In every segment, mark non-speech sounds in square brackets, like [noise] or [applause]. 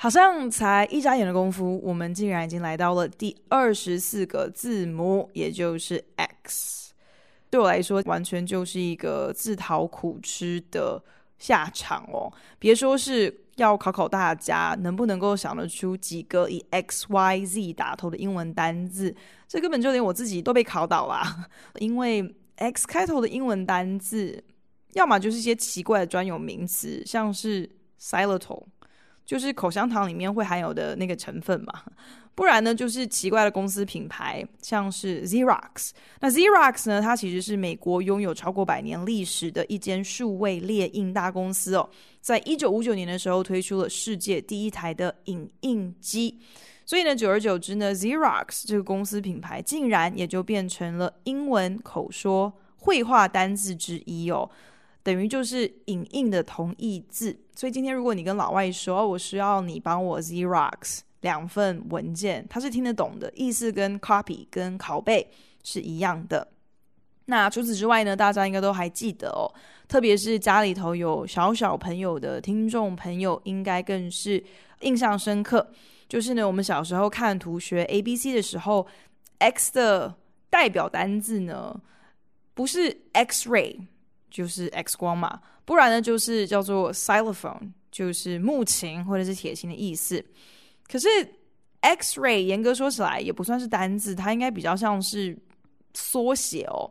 好像才一眨眼的功夫，我们竟然已经来到了第二十四个字母，也就是 X。对我来说，完全就是一个自讨苦吃的下场哦。别说是要考考大家，能不能够想得出几个以 X、Y、Z 打头的英文单字，这根本就连我自己都被考倒啦。[laughs] 因为 X 开头的英文单字，要么就是一些奇怪的专有名词，像是 silato。就是口香糖里面会含有的那个成分嘛，不然呢就是奇怪的公司品牌，像是 Xerox。那 Xerox 呢，它其实是美国拥有超过百年历史的一间数位列印大公司哦。在一九五九年的时候推出了世界第一台的影印机，所以呢，久而久之呢，Xerox 这个公司品牌竟然也就变成了英文口说绘画单字之一哦。等于就是影印的同义字，所以今天如果你跟老外说，我需要你帮我 Xerox 两份文件，他是听得懂的，意思跟 copy 跟拷贝是一样的。那除此之外呢，大家应该都还记得哦，特别是家里头有小小朋友的听众朋友，应该更是印象深刻。就是呢，我们小时候看图学 A B C 的时候，X 的代表单字呢，不是 X-ray。就是 X 光嘛，不然呢就是叫做 xylophone，就是木琴或者是铁琴的意思。可是 X-ray 严格说起来也不算是单字，它应该比较像是缩写哦。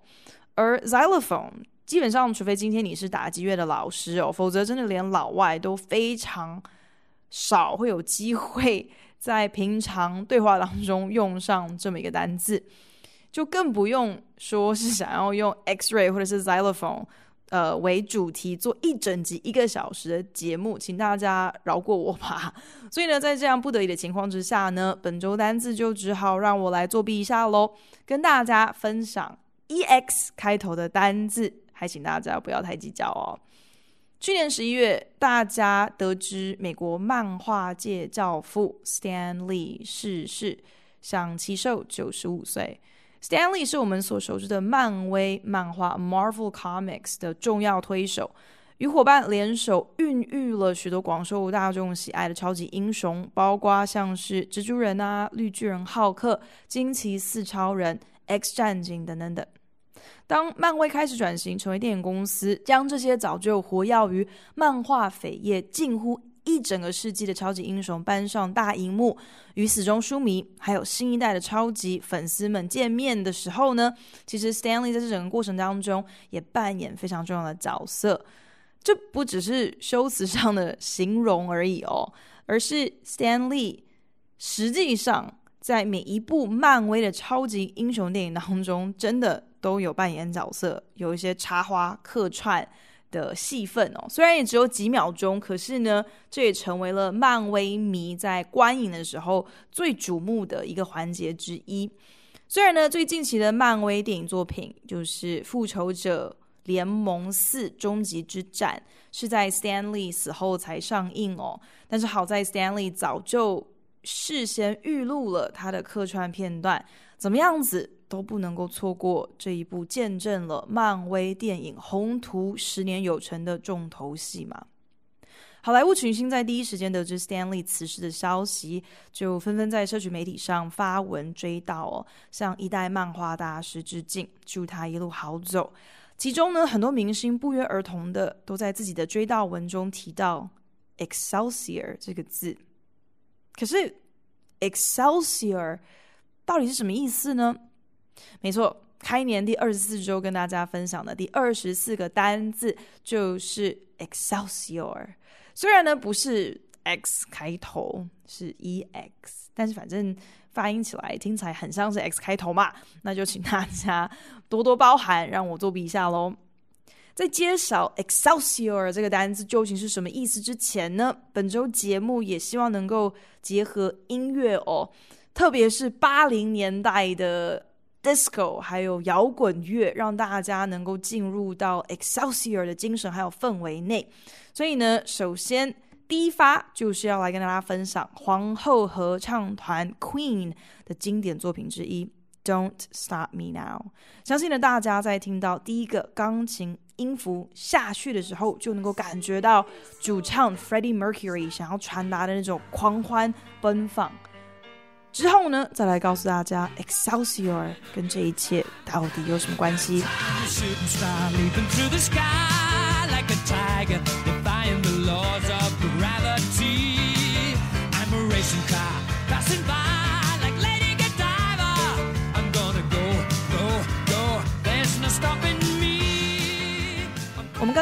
而 xylophone 基本上，除非今天你是打击乐的老师哦，否则真的连老外都非常少会有机会 [laughs] 在平常对话当中用上这么一个单字，就更不用说是想要用 X-ray 或者是 xylophone。呃，为主题做一整集一个小时的节目，请大家饶过我吧。[laughs] 所以呢，在这样不得已的情况之下呢，本周单字就只好让我来作弊一下喽，跟大家分享 EX 开头的单字，还请大家不要太计较哦。去年十一月，大家得知美国漫画界教父 Stan Lee 逝世，享耆寿九十五岁。Stanley 是我们所熟知的漫威漫画 Marvel Comics 的重要推手，与伙伴联手孕育了许多广受大众喜爱的超级英雄，包括像是蜘蛛人啊、绿巨人浩克、惊奇四超人、X 战警等等等。当漫威开始转型成为电影公司，将这些早就活跃于漫画扉页近乎一整个世纪的超级英雄搬上大荧幕，与死忠书迷还有新一代的超级粉丝们见面的时候呢，其实 Stanley 在这整个过程当中也扮演非常重要的角色。这不只是修辞上的形容而已哦，而是 Stanley 实际上在每一部漫威的超级英雄电影当中，真的都有扮演角色，有一些插花客串。的戏份哦，虽然也只有几秒钟，可是呢，这也成为了漫威迷在观影的时候最瞩目的一个环节之一。虽然呢，最近期的漫威电影作品就是《复仇者联盟四：终极之战》是在 Stanley 死后才上映哦，但是好在 Stanley 早就事先预录了他的客串片段，怎么样子？都不能够错过这一部见证了漫威电影宏图十年有成的重头戏嘛。好莱坞群星在第一时间得知 Stanley 辞世的消息，就纷纷在社群媒体上发文追悼哦，向一代漫画大师致敬，祝他一路好走。其中呢，很多明星不约而同的都在自己的追悼文中提到 Excelsior 这个字。可是 Excelsior 到底是什么意思呢？没错，开年第二十四周跟大家分享的第二十四个单字就是 Excelsior。虽然呢不是 X 开头，是 EX，但是反正发音起来听起来很像是 X 开头嘛，那就请大家多多包涵，让我作弊一下喽。在揭晓 Excelsior 这个单词究竟是什么意思之前呢，本周节目也希望能够结合音乐哦，特别是八零年代的 disco 还有摇滚乐，让大家能够进入到 Excelsior 的精神还有氛围内。所以呢，首先第一发就是要来跟大家分享皇后合唱团 Queen 的经典作品之一。Don't stop me now。相信呢，大家在听到第一个钢琴音符下去的时候，就能够感觉到主唱 Freddie Mercury 想要传达的那种狂欢奔放。之后呢，再来告诉大家 Excelsior 跟这一切到底有什么关系。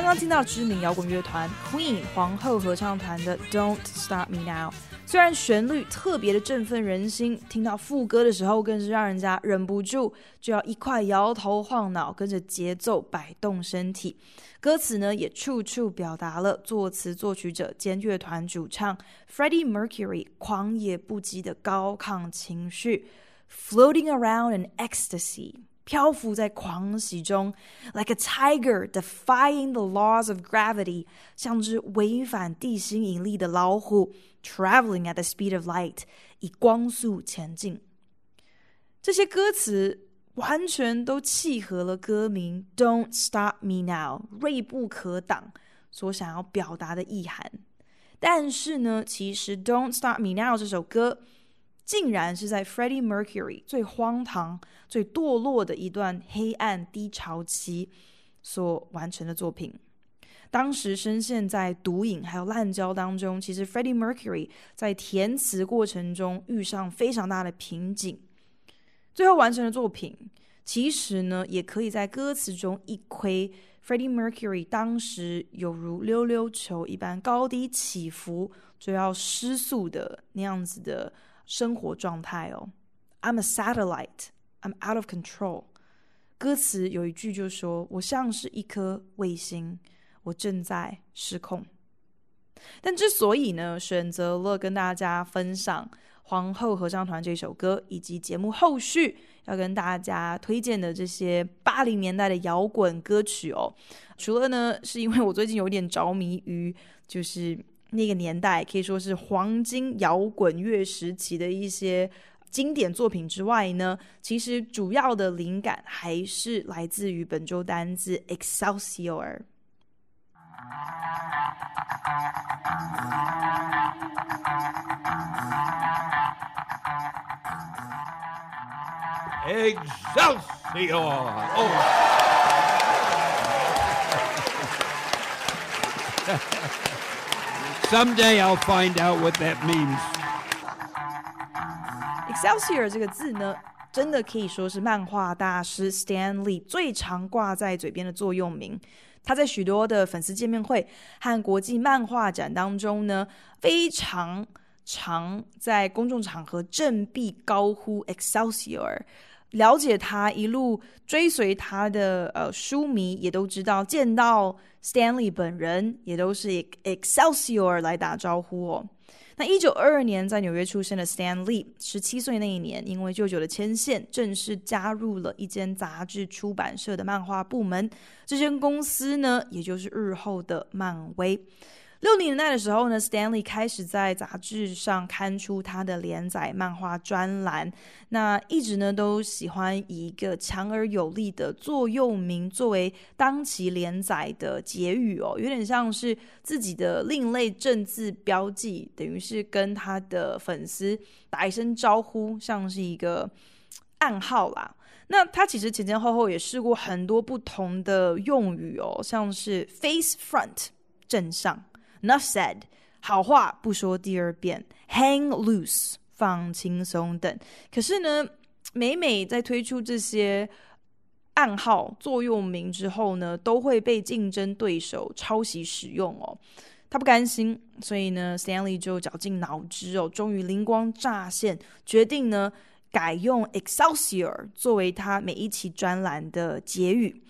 刚刚听到知名摇滚乐团 Queen 皇后合唱团的 Don't Stop Me Now，虽然旋律特别的振奋人心，听到副歌的时候更是让人家忍不住就要一块摇头晃脑，跟着节奏摆动身体。歌词呢也处处表达了作词作曲者兼乐团主唱 Freddie Mercury 狂野不羁的高亢情绪，Floating around in ecstasy。漂浮在狂喜中，like a tiger defying the laws of gravity，像只违反地心引力的老虎，traveling at the speed of light，以光速前进。这些歌词完全都契合了歌名 "Don't Stop Me Now"，锐不可挡所想要表达的意涵。但是呢，其实 "Don't Stop Me Now" 这首歌。竟然是在 Freddie Mercury 最荒唐、最堕落的一段黑暗低潮期所完成的作品。当时深陷在毒瘾还有滥交当中，其实 Freddie Mercury 在填词过程中遇上非常大的瓶颈。最后完成的作品，其实呢，也可以在歌词中一窥 Freddie Mercury 当时犹如溜溜球一般高低起伏，就要失速的那样子的。生活状态哦，I'm a satellite, I'm out of control。歌词有一句就说：“我像是一颗卫星，我正在失控。”但之所以呢，选择了跟大家分享皇后合唱团这首歌，以及节目后续要跟大家推荐的这些八零年代的摇滚歌曲哦，除了呢，是因为我最近有点着迷于就是。那个年代可以说是黄金摇滚乐时期的一些经典作品之外呢，其实主要的灵感还是来自于本周单字 Excelsior。Excalior Someday I'll find out what that means. Excelsior 这个字呢，真的可以说是漫画大师 Stan Lee 最常挂在嘴边的座右铭。他在许多的粉丝见面会和国际漫画展当中呢，非常常在公众场合振臂高呼 Excelsior。了解他一路追随他的呃书迷也都知道，见到 Stanley 本人也都是 Excelsior 来打招呼哦。那一九二二年在纽约出生的 Stanley，十七岁那一年，因为舅舅的牵线，正式加入了一间杂志出版社的漫画部门。这间公司呢，也就是日后的漫威。六零年代的时候呢，Stanley 开始在杂志上刊出他的连载漫画专栏。那一直呢都喜欢以一个强而有力的座右铭作为当期连载的结语哦，有点像是自己的另类政治标记，等于是跟他的粉丝打一声招呼，像是一个暗号啦。那他其实前前后后也试过很多不同的用语哦，像是 face front 正上。Enough said，好话不说第二遍，Hang loose，放轻松等。可是呢，每每在推出这些暗号座右铭之后呢，都会被竞争对手抄袭使用哦。他不甘心，所以呢，Stanley 就绞尽脑汁哦，终于灵光乍现，决定呢改用 Excelsior 作为他每一期专栏的结语。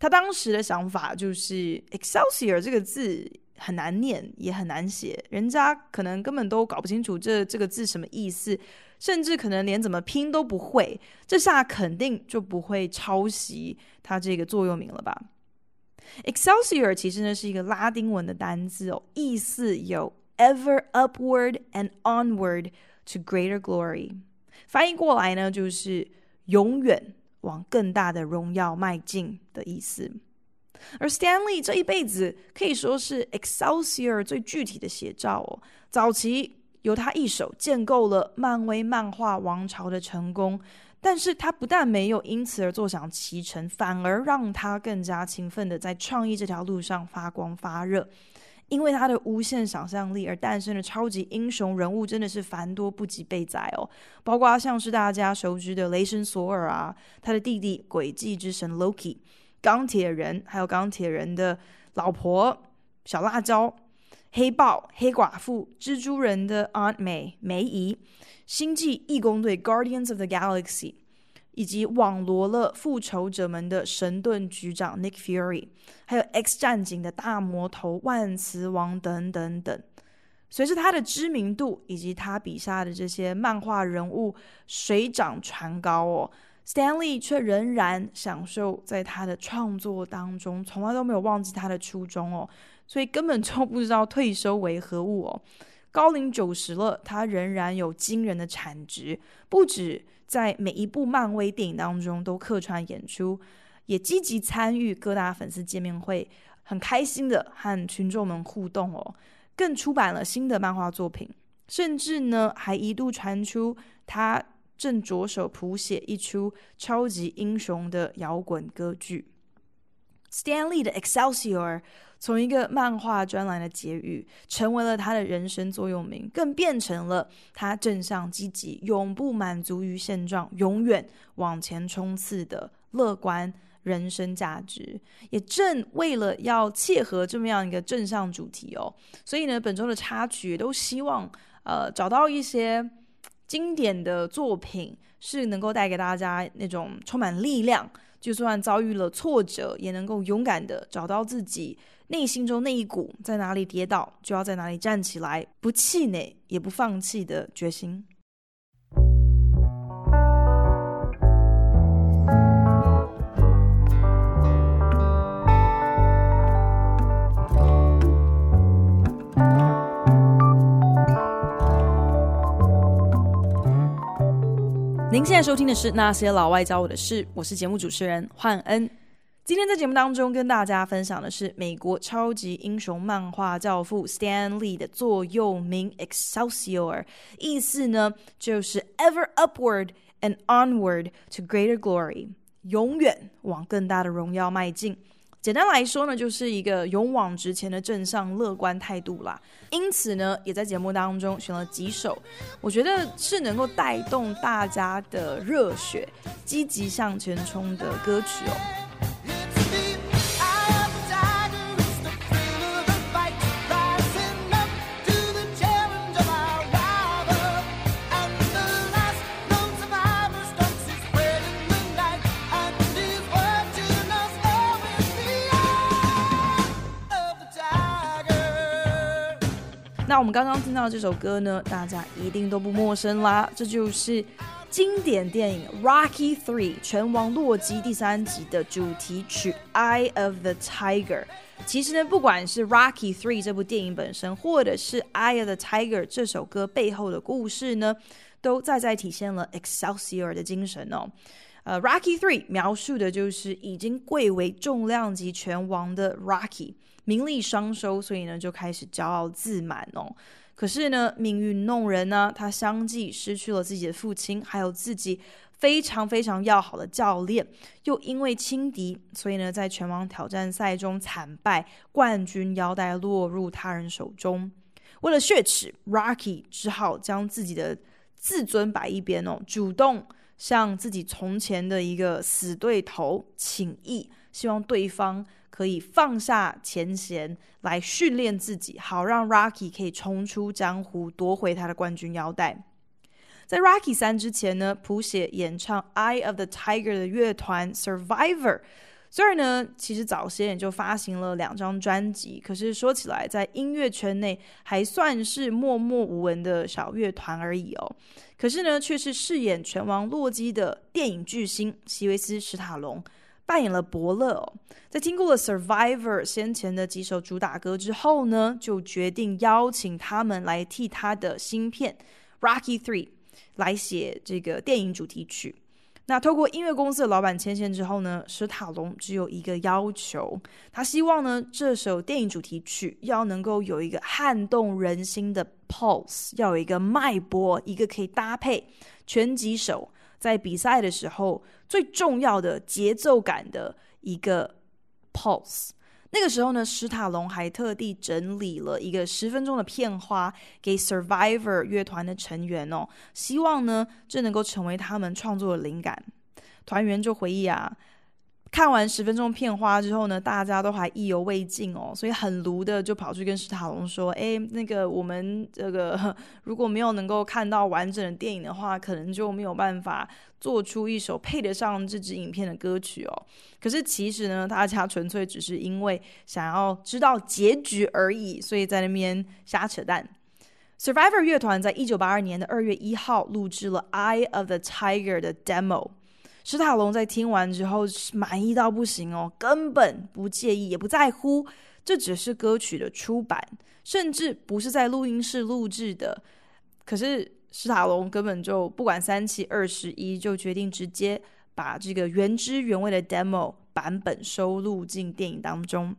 他当时的想法就是 Excelsior 这个字很难念，也很难写，人家可能根本都搞不清楚这这个字什么意思，甚至可能连怎么拼都不会。这下肯定就不会抄袭他这个座右铭了吧？Excelsior 其实呢是一个拉丁文的单字哦，意思有 ever upward and onward to greater glory，翻译过来呢就是永远。往更大的荣耀迈进的意思，而 Stanley 这一辈子可以说是 Excelsior 最具体的写照哦。早期由他一手建构了漫威漫画王朝的成功，但是他不但没有因此而坐享其成，反而让他更加勤奋的在创意这条路上发光发热。因为他的无限想象力而诞生的超级英雄人物真的是繁多不及备载哦，包括像是大家熟知的雷神索尔啊，他的弟弟诡计之神 Loki，钢铁人，还有钢铁人的老婆小辣椒，黑豹、黑寡妇，蜘蛛人的 Aunt May 梅姨，星际义工队 Guardians of the Galaxy。以及网罗了复仇者们的神盾局长 Nick Fury，还有 X 战警的大魔头万磁王等等等。随着他的知名度以及他笔下的这些漫画人物水涨船高哦，Stanley 却仍然享受在他的创作当中，从来都没有忘记他的初衷哦，所以根本就不知道退休为何物哦。高龄九十了，他仍然有惊人的产值，不止。在每一部漫威电影当中都客串演出，也积极参与各大粉丝见面会，很开心的和群众们互动哦。更出版了新的漫画作品，甚至呢还一度传出他正着手谱写一出超级英雄的摇滚歌剧。Stanley 的 Excelsior。从一个漫画专栏的结语，成为了他的人生座右铭，更变成了他正向积极、永不满足于现状、永远往前冲刺的乐观人生价值。也正为了要切合这么样一个正向主题哦，所以呢，本周的插曲都希望呃找到一些经典的作品，是能够带给大家那种充满力量，就算遭遇了挫折，也能够勇敢的找到自己。内心中那一股在哪里跌倒就要在哪里站起来，不气馁也不放弃的决心。您现在收听的是《那些老外教我的事》，我是节目主持人焕恩。今天在节目当中跟大家分享的是美国超级英雄漫画教父 Stan Lee 的座右铭 Excelsior，意思呢就是 Ever upward and onward to greater glory，永远往更大的荣耀迈进。简单来说呢，就是一个勇往直前的正向乐观态度啦。因此呢，也在节目当中选了几首，我觉得是能够带动大家的热血、积极向前冲的歌曲哦。那我们刚刚听到这首歌呢，大家一定都不陌生啦，这就是经典电影《Rocky III》拳王洛基第三集的主题曲《Eye of the Tiger》。其实呢，不管是《Rocky III》这部电影本身，或者是《Eye of the Tiger》这首歌背后的故事呢，都再再体现了 Excelsior 的精神哦。呃，《Rocky III》描述的就是已经贵为重量级拳王的 Rocky。名利双收，所以呢就开始骄傲自满哦。可是呢，命运弄人呢，他相继失去了自己的父亲，还有自己非常非常要好的教练，又因为轻敌，所以呢，在拳王挑战赛中惨败，冠军腰带落入他人手中。为了血耻，Rocky 只好将自己的自尊摆一边哦，主动向自己从前的一个死对头请益，希望对方。可以放下前嫌来训练自己，好让 Rocky 可以冲出江湖，夺回他的冠军腰带。在 Rocky 三之前呢，谱写演唱《Eye of the Tiger》的乐团 Survivor 虽然呢，其实早些也就发行了两张专辑，可是说起来，在音乐圈内还算是默默无闻的小乐团而已哦。可是呢，却是饰演拳王洛基的电影巨星席维斯·史塔龙扮演了伯乐哦。在听过了《Survivor》先前的几首主打歌之后呢，就决定邀请他们来替他的新片《Rocky III》来写这个电影主题曲。那透过音乐公司的老板牵线之后呢，史塔龙只有一个要求，他希望呢，这首电影主题曲要能够有一个撼动人心的 pulse，要有一个脉搏，一个可以搭配拳击手在比赛的时候最重要的节奏感的一个 pulse。那个时候呢，史塔龙还特地整理了一个十分钟的片花给 Survivor 乐团的成员哦，希望呢这能够成为他们创作的灵感。团员就回忆啊。看完十分钟片花之后呢，大家都还意犹未尽哦，所以很卢的就跑去跟史塔龙说：“哎，那个我们这个 [laughs] 如果没有能够看到完整的电影的话，可能就没有办法做出一首配得上这支影片的歌曲哦。可是其实呢，大家纯粹只是因为想要知道结局而已，所以在那边瞎扯淡。Survivor 乐团在一九八二年的二月一号录制了《Eye of the Tiger》的 demo。史塔龙在听完之后满意到不行哦，根本不介意，也不在乎，这只是歌曲的出版，甚至不是在录音室录制的。可是史塔龙根本就不管三七二十一，就决定直接把这个原汁原味的 demo 版本收录进电影当中。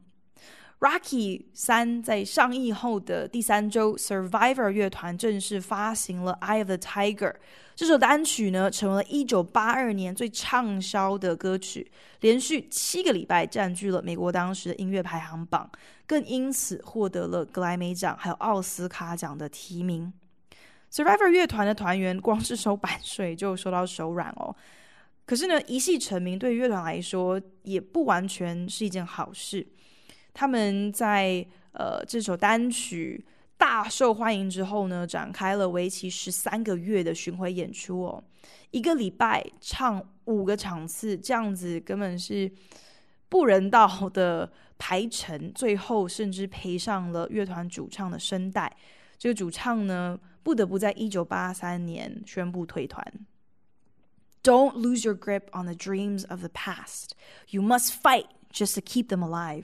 Rocky 三在上映后的第三周，Survivor 乐团正式发行了《Eye of the Tiger》这首单曲呢，成为了一九八二年最畅销的歌曲，连续七个礼拜占据了美国当时的音乐排行榜，更因此获得了格莱美奖还有奥斯卡奖的提名。Survivor 乐团的团员光是收版税就收到手软哦，可是呢，一夕成名对乐团来说也不完全是一件好事。他们在呃这首单曲大受欢迎之后呢，展开了为期十三个月的巡回演出哦，一个礼拜唱五个场次，这样子根本是不人道的排程，最后甚至赔上了乐团主唱的声带。这个主唱呢，不得不在一九八三年宣布退团。Don't lose your grip on the dreams of the past. You must fight just to keep them alive.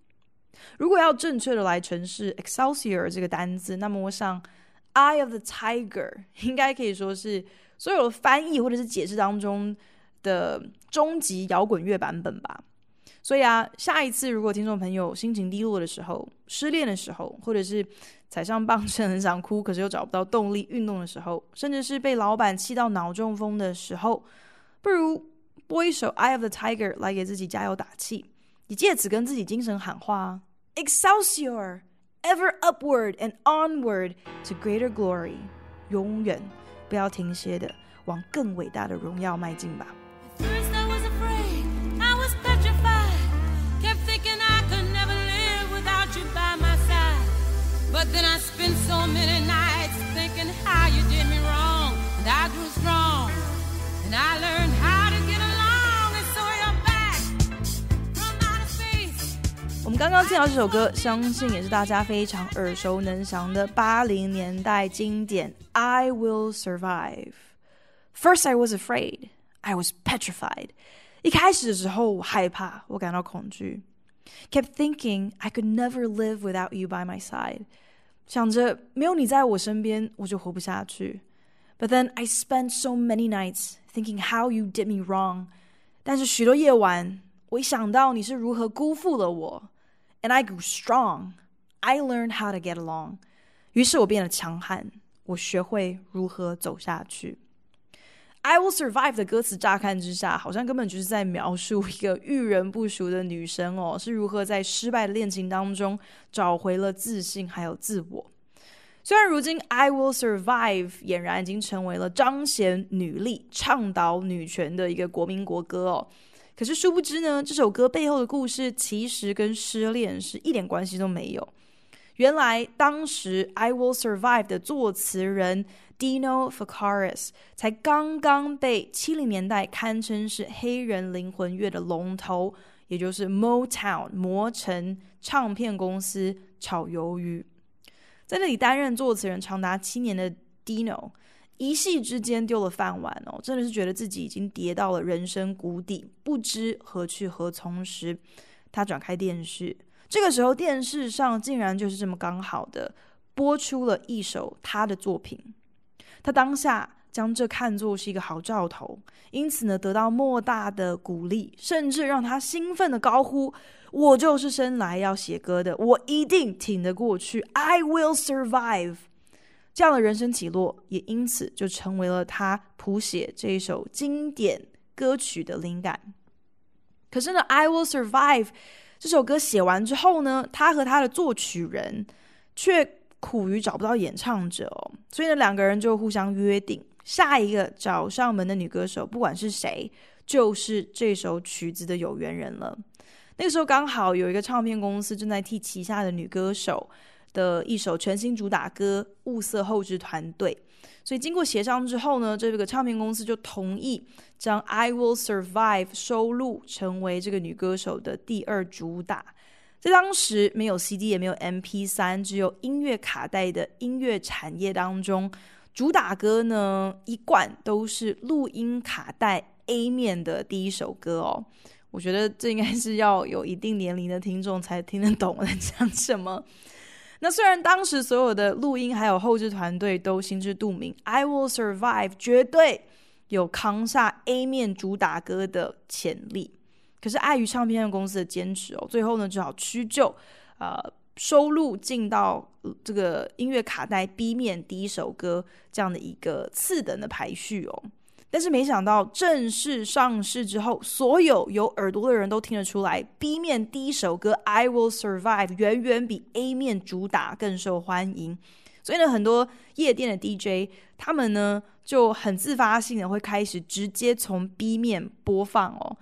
如果要正确的来诠释 Excelsior 这个单字，那么我想 Eye of the Tiger 应该可以说是所有的翻译或者是解释当中的终极摇滚乐版本吧。所以啊，下一次如果听众朋友心情低落的时候、失恋的时候，或者是踩上棒秤很想哭，可是又找不到动力运动的时候，甚至是被老板气到脑中风的时候，不如播一首 Eye of the Tiger 来给自己加油打气。你借此跟自己精神喊话：Excelsior, ever upward and onward to greater glory，永远不要停歇的往更伟大的荣耀迈进吧。刚刚听到这首歌，相信也是大家非常耳熟能详的八零年代经典。I will survive. First, I was afraid. I was petrified. 一开始的时候，我害怕，我感到恐惧。Kept thinking I could never live without you by my side. 想着没有你在我身边，我就活不下去。But then I spent so many nights thinking how you did me wrong. 但是许多夜晚，我一想到你是如何辜负了我。 And I grew strong. I learned how to get along. 于是我变得强悍，我学会如何走下去。I Will Survive 的歌词乍看之下，好像根本就是在描述一个遇人不淑的女生哦，[laughs] 是如何在失败的恋情当中找回了自信还有自我。虽然如今 I Will Survive 俨然已经成为了彰显女力、倡导女权的一个国民国歌哦，可是殊不知呢，这首歌背后的故事其实跟失恋是一点关系都没有。原来当时 I Will Survive 的作词人。Dino Fakaris 才刚刚被七零年代堪称是黑人灵魂乐的龙头，也就是 Motown 魔城唱片公司炒鱿鱼，在那里担任作词人长达七年的 Dino，一夕之间丢了饭碗哦，真的是觉得自己已经跌到了人生谷底，不知何去何从时，他转开电视，这个时候电视上竟然就是这么刚好的播出了一首他的作品。他当下将这看作是一个好兆头，因此呢，得到莫大的鼓励，甚至让他兴奋地高呼：“我就是生来要写歌的，我一定挺得过去，I will survive。”这样的人生起落，也因此就成为了他谱写这一首经典歌曲的灵感。可是呢，《I Will Survive》这首歌写完之后呢，他和他的作曲人却苦于找不到演唱者哦，所以呢，两个人就互相约定，下一个找上门的女歌手，不管是谁，就是这首曲子的有缘人了。那个时候刚好有一个唱片公司正在替旗下的女歌手的一首全新主打歌物色后置团队，所以经过协商之后呢，这个唱片公司就同意将《I Will Survive》收录成为这个女歌手的第二主打。在当时没有 CD 也没有 MP3，只有音乐卡带的音乐产业当中，主打歌呢一贯都是录音卡带 A 面的第一首歌哦。我觉得这应该是要有一定年龄的听众才听得懂我在讲什么。那虽然当时所有的录音还有后置团队都心知肚明，《I Will Survive》绝对有扛下 A 面主打歌的潜力。可是碍于唱片公司的坚持哦，最后呢只好屈就，呃，收录进到这个音乐卡带 B 面第一首歌这样的一个次等的排序哦。但是没想到正式上市之后，所有有耳朵的人都听得出来，B 面第一首歌《I Will Survive》远远比 A 面主打更受欢迎。所以呢，很多夜店的 DJ 他们呢就很自发性的会开始直接从 B 面播放哦。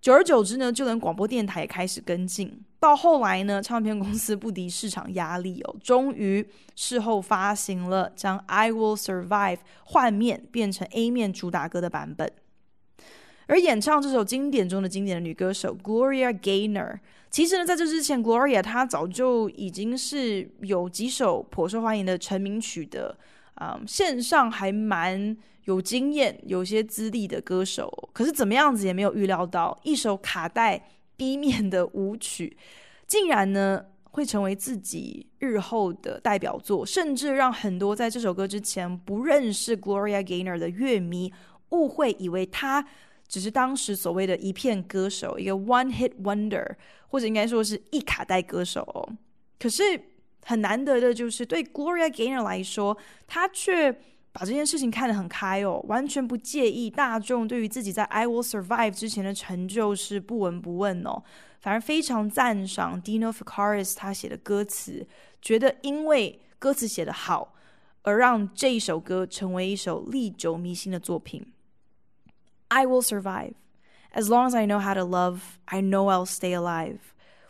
久而久之呢，就连广播电台也开始跟进。到后来呢，唱片公司不敌市场压力哦，终于事后发行了将《I Will Survive》换面变成 A 面主打歌的版本。而演唱这首经典中的经典的女歌手 Gloria Gaynor，其实呢，在这之前，Gloria 她早就已经是有几首颇受欢迎的成名曲的，嗯，线上还蛮。有经验、有些资历的歌手，可是怎么样子也没有预料到，一首卡带 B 面的舞曲，竟然呢会成为自己日后的代表作，甚至让很多在这首歌之前不认识 Gloria Gaynor 的乐迷误会，以为她只是当时所谓的一片歌手，一个 One Hit Wonder，或者应该说是一卡带歌手。可是很难得的就是，对 Gloria Gaynor 来说，她却。把这件事情看得很开哦，完全不介意大众对于自己在《I Will Survive》之前的成就是不闻不问哦，反而非常赞赏 Dino Fakaris 他写的歌词，觉得因为歌词写得好，而让这一首歌成为一首历久弥新的作品。I will survive as long as I know how to love. I know I'll stay alive.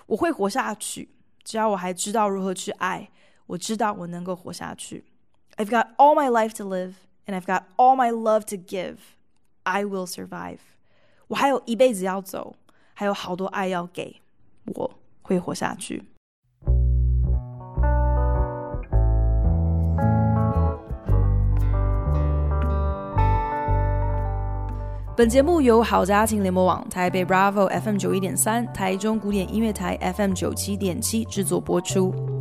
我会活下去，只要我还知道如何去爱，我知道我能够活下去。I've got all my life to live, and I've got all my love to give. I will survive. 我还有一辈子要走，还有好多爱要给，我会活下去。本节目由好家庭联播网、台北 Bravo FM 九一点三、台中古典音乐台 FM 九七点七制作播出。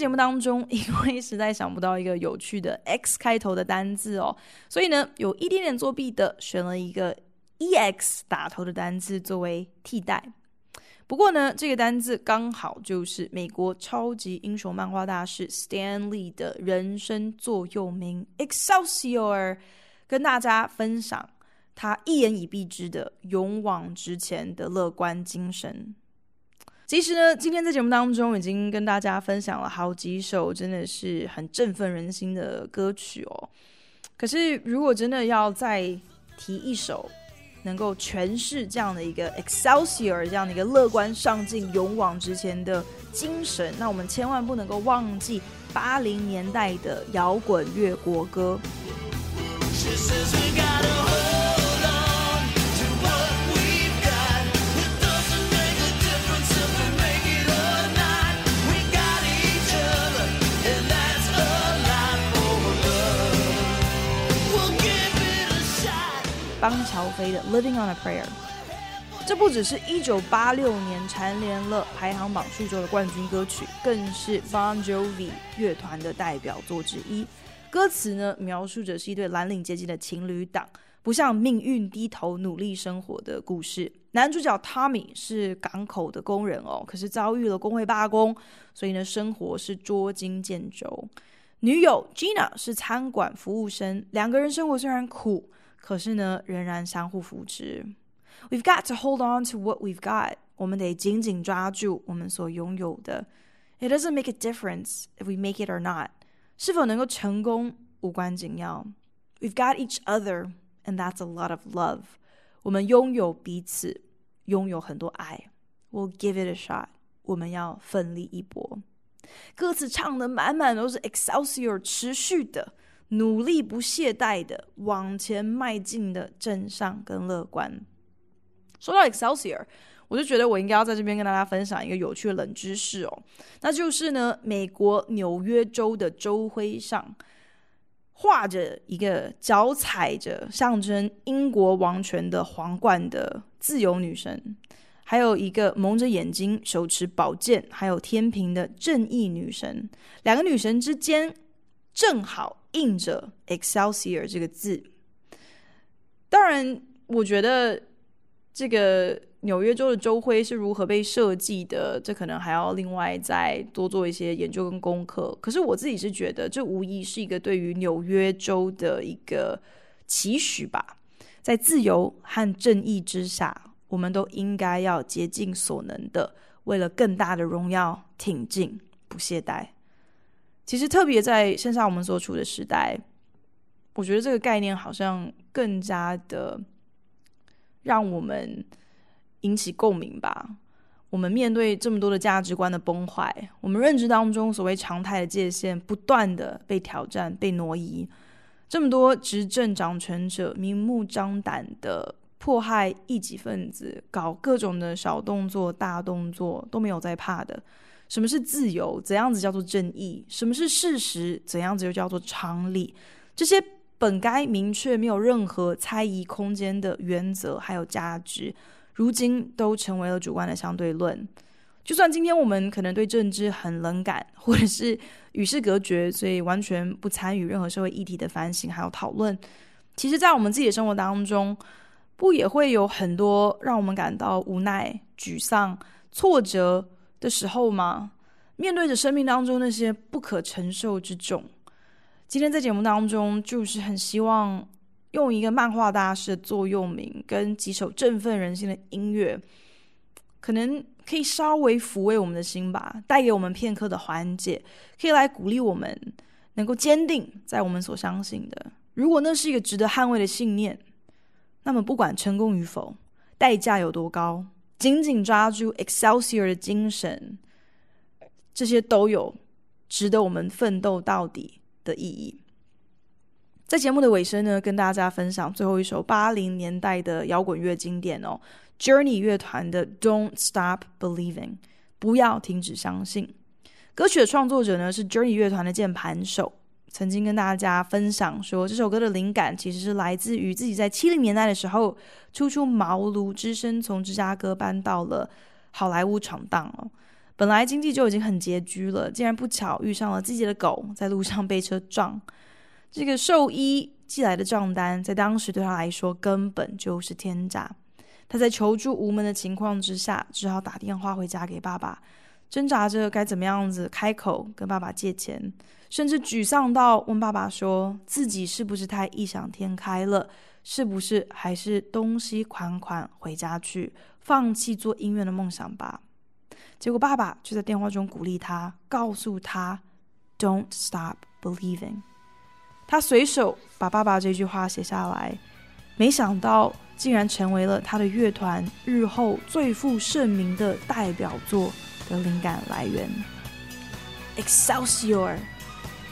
节目当中，[laughs] 因为实在想不到一个有趣的 X 开头的单字哦，所以呢，有一点点作弊的选了一个 EX 打头的单字作为替代。不过呢，这个单字刚好就是美国超级英雄漫画大师 Stan Lee 的人生座右铭 Excelsior，跟大家分享他一言以蔽之的勇往直前的乐观精神。其实呢，今天在节目当中已经跟大家分享了好几首真的是很振奋人心的歌曲哦。可是如果真的要再提一首，能够诠释这样的一个 Excelsior 这样的一个乐观上进、勇往直前的精神，那我们千万不能够忘记八零年代的摇滚乐国歌。邦乔飞的《Living on a Prayer》，这不只是一九八六年蝉联了排行榜数周的冠军歌曲，更是 Bon Jovi 乐团的代表作之一。歌词呢，描述着是一对蓝领阶级的情侣档不向命运低头、努力生活的故事。男主角 Tommy 是港口的工人哦，可是遭遇了工会罢工，所以呢，生活是捉襟见肘。女友 Gina 是餐馆服务生，两个人生活虽然苦。可是呢，仍然相互扶持。We've got to hold on to what we've got。我们得紧紧抓住我们所拥有的。It doesn't make a difference if we make it or not。是否能够成功无关紧要。We've got each other, and that's a lot of love。我们拥有彼此，拥有很多爱。We'll give it a shot。我们要奋力一搏。歌词唱的满满都是 Excelsior，持续的。 努力不懈怠的往前迈进的正向跟乐观。说到 Excelsior，我就觉得我应该要在这边跟大家分享一个有趣的冷知识哦，那就是呢，美国纽约州的州徽上画着一个脚踩着象征英国王权的皇冠的自由女神，还有一个蒙着眼睛手持宝剑还有天平的正义女神，两个女神之间正好。印着 Excelsior 这个字，当然，我觉得这个纽约州的州徽是如何被设计的，这可能还要另外再多做一些研究跟功课。可是我自己是觉得，这无疑是一个对于纽约州的一个期许吧。在自由和正义之下，我们都应该要竭尽所能的，为了更大的荣耀挺进，不懈怠。其实特别在现在我们所处的时代，我觉得这个概念好像更加的让我们引起共鸣吧。我们面对这么多的价值观的崩坏，我们认知当中所谓常态的界限不断的被挑战、被挪移，这么多执政掌权者明目张胆的迫害异己分子，搞各种的小动作、大动作都没有在怕的。什么是自由？怎样子叫做正义？什么是事实？怎样子又叫做常理？这些本该明确、没有任何猜疑空间的原则还有价值，如今都成为了主观的相对论。就算今天我们可能对政治很冷感，或者是与世隔绝，所以完全不参与任何社会议题的反省还有讨论，其实，在我们自己的生活当中，不也会有很多让我们感到无奈、沮丧、挫折的时候吗？面对着生命当中那些不可承受之重，今天在节目当中，就是很希望用一个漫画大师的座右铭跟几首振奋人心的音乐，可能可以稍微抚慰我们的心吧，带给我们片刻的缓解，可以来鼓励我们能够坚定在我们所相信的。如果那是一个值得捍卫的信念，那么不管成功与否，代价有多高。紧紧抓住 Excelsior 的精神，这些都有值得我们奋斗到底的意义。在节目的尾声呢，跟大家分享最后一首八零年代的摇滚乐经典哦，Journey 乐团的 Don't Stop Believing，不要停止相信。歌曲的创作者呢是 Journey 乐团的键盘手。曾经跟大家分享说，这首歌的灵感其实是来自于自己在七零年代的时候，初出茅庐之身，从芝加哥搬到了好莱坞闯荡哦。本来经济就已经很拮据了，竟然不巧遇上了自己的狗在路上被车撞。这个兽医寄来的账单，在当时对他来说根本就是天价。他在求助无门的情况之下，只好打电话回家给爸爸，挣扎着该怎么样子开口跟爸爸借钱，甚至沮丧到问爸爸说自己是不是太异想天开了，是不是还是东西款款回家去，放弃做音乐的梦想吧。结果爸爸却在电话中鼓励他，告诉他 “Don't stop believing”。他随手把爸爸这句话写下来，没想到竟然成为了他的乐团日后最负盛名的代表作的灵感来源。Excelsior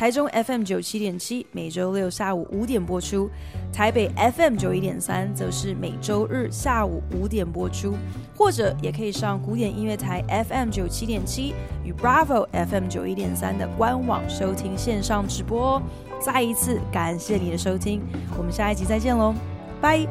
台中 FM 九七点七，每周六下午五点播出；台北 FM 九一点三，则是每周日下午五点播出。或者也可以上古典音乐台 FM 九七点七与 Bravo FM 九一点三的官网收听线上直播哦。再一次感谢你的收听，我们下一集再见喽，拜。